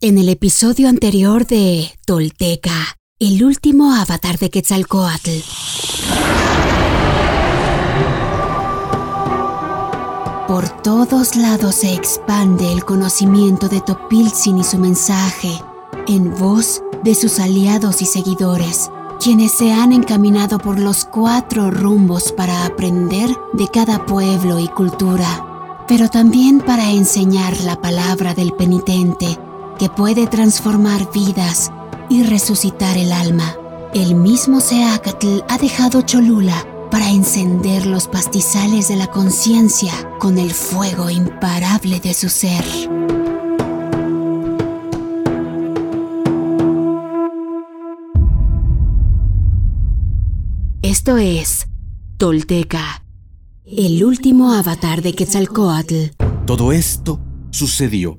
En el episodio anterior de Tolteca, el último avatar de Quetzalcoatl. Por todos lados se expande el conocimiento de Topilzin y su mensaje, en voz de sus aliados y seguidores, quienes se han encaminado por los cuatro rumbos para aprender de cada pueblo y cultura, pero también para enseñar la palabra del penitente que puede transformar vidas y resucitar el alma. El mismo Seacatl ha dejado Cholula para encender los pastizales de la conciencia con el fuego imparable de su ser. Esto es Tolteca, el último avatar de Quetzalcoatl. Todo esto sucedió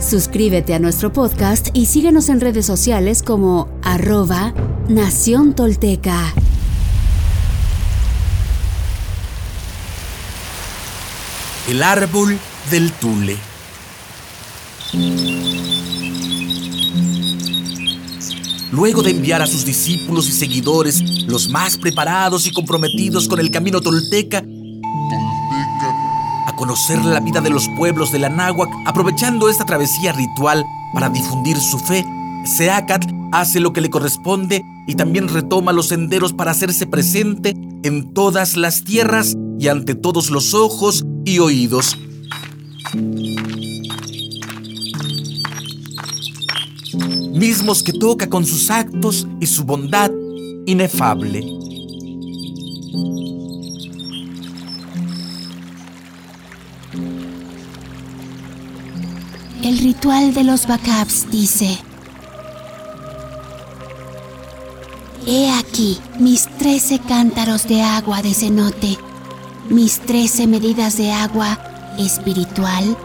Suscríbete a nuestro podcast y síguenos en redes sociales como arroba Nación Tolteca. El árbol del Tule. Luego de enviar a sus discípulos y seguidores, los más preparados y comprometidos con el camino tolteca, conocer la vida de los pueblos de la náhuac, aprovechando esta travesía ritual para difundir su fe, Seacat hace lo que le corresponde y también retoma los senderos para hacerse presente en todas las tierras y ante todos los ojos y oídos. Mismos que toca con sus actos y su bondad inefable. El ritual de los Bacaps dice, He aquí mis trece cántaros de agua de cenote, mis trece medidas de agua espiritual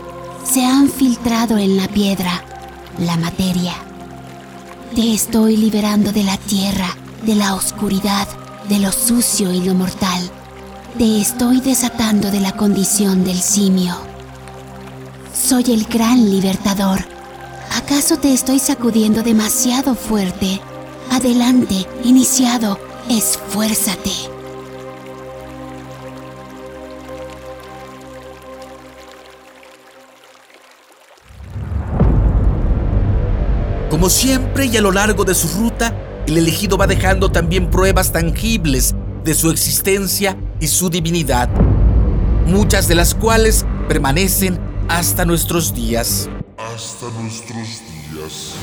se han filtrado en la piedra, la materia. Te estoy liberando de la tierra, de la oscuridad, de lo sucio y lo mortal. Te estoy desatando de la condición del simio. Soy el gran libertador. ¿Acaso te estoy sacudiendo demasiado fuerte? Adelante, iniciado, esfuérzate. Como siempre y a lo largo de su ruta, el elegido va dejando también pruebas tangibles de su existencia y su divinidad, muchas de las cuales permanecen hasta nuestros días. Hasta nuestros días.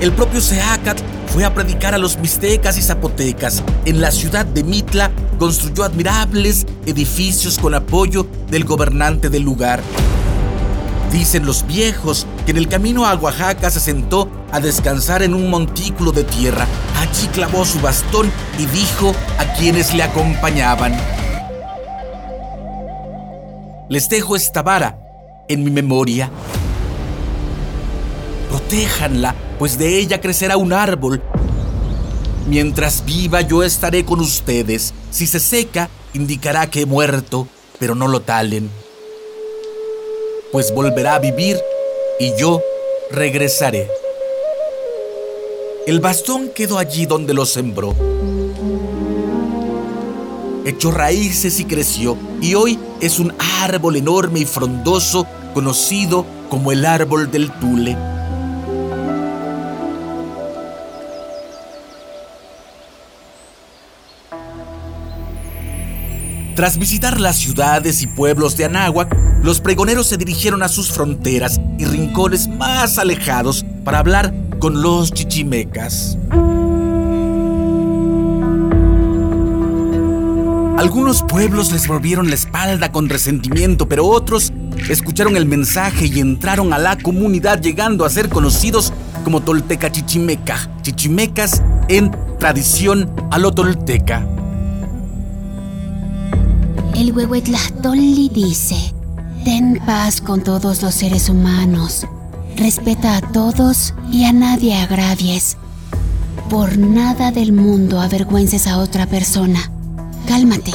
El propio Seacat fue a predicar a los mixtecas y zapotecas. En la ciudad de Mitla construyó admirables edificios con apoyo del gobernante del lugar. Dicen los viejos que en el camino a Oaxaca se sentó a descansar en un montículo de tierra. Allí clavó su bastón y dijo a quienes le acompañaban. Les dejo esta vara en mi memoria. Protéjanla, pues de ella crecerá un árbol. Mientras viva yo estaré con ustedes. Si se seca, indicará que he muerto, pero no lo talen pues volverá a vivir y yo regresaré. El bastón quedó allí donde lo sembró echó raíces y creció, y hoy es un árbol enorme y frondoso conocido como el árbol del tule. Tras visitar las ciudades y pueblos de Anáhuac, los pregoneros se dirigieron a sus fronteras y rincones más alejados para hablar con los chichimecas. Algunos pueblos les volvieron la espalda con resentimiento, pero otros escucharon el mensaje y entraron a la comunidad llegando a ser conocidos como Tolteca Chichimeca, chichimecas en tradición a lo tolteca. El Huehuetlahtolli dice, ten paz con todos los seres humanos, respeta a todos y a nadie agravies. Por nada del mundo avergüences a otra persona. Cálmate,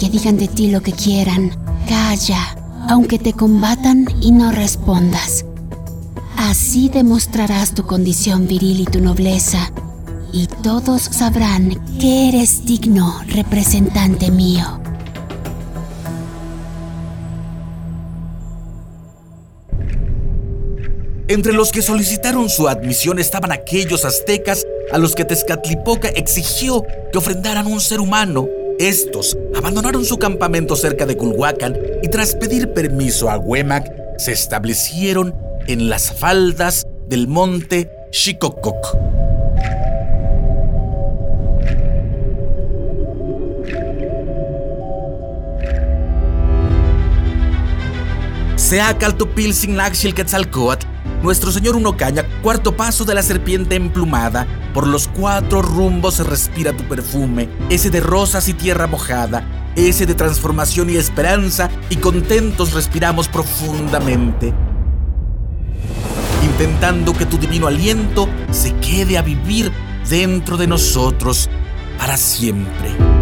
que digan de ti lo que quieran, calla, aunque te combatan y no respondas. Así demostrarás tu condición viril y tu nobleza, y todos sabrán que eres digno representante mío. Entre los que solicitaron su admisión estaban aquellos aztecas a los que Tezcatlipoca exigió que ofrendaran un ser humano. Estos abandonaron su campamento cerca de Culhuacan y tras pedir permiso a Huemac, se establecieron en las faldas del monte Xicococ. Seacaltopilsin Quetzalcoatl nuestro Señor Unocaña, cuarto paso de la serpiente emplumada, por los cuatro rumbos se respira tu perfume, ese de rosas y tierra mojada, ese de transformación y esperanza, y contentos respiramos profundamente, intentando que tu divino aliento se quede a vivir dentro de nosotros para siempre.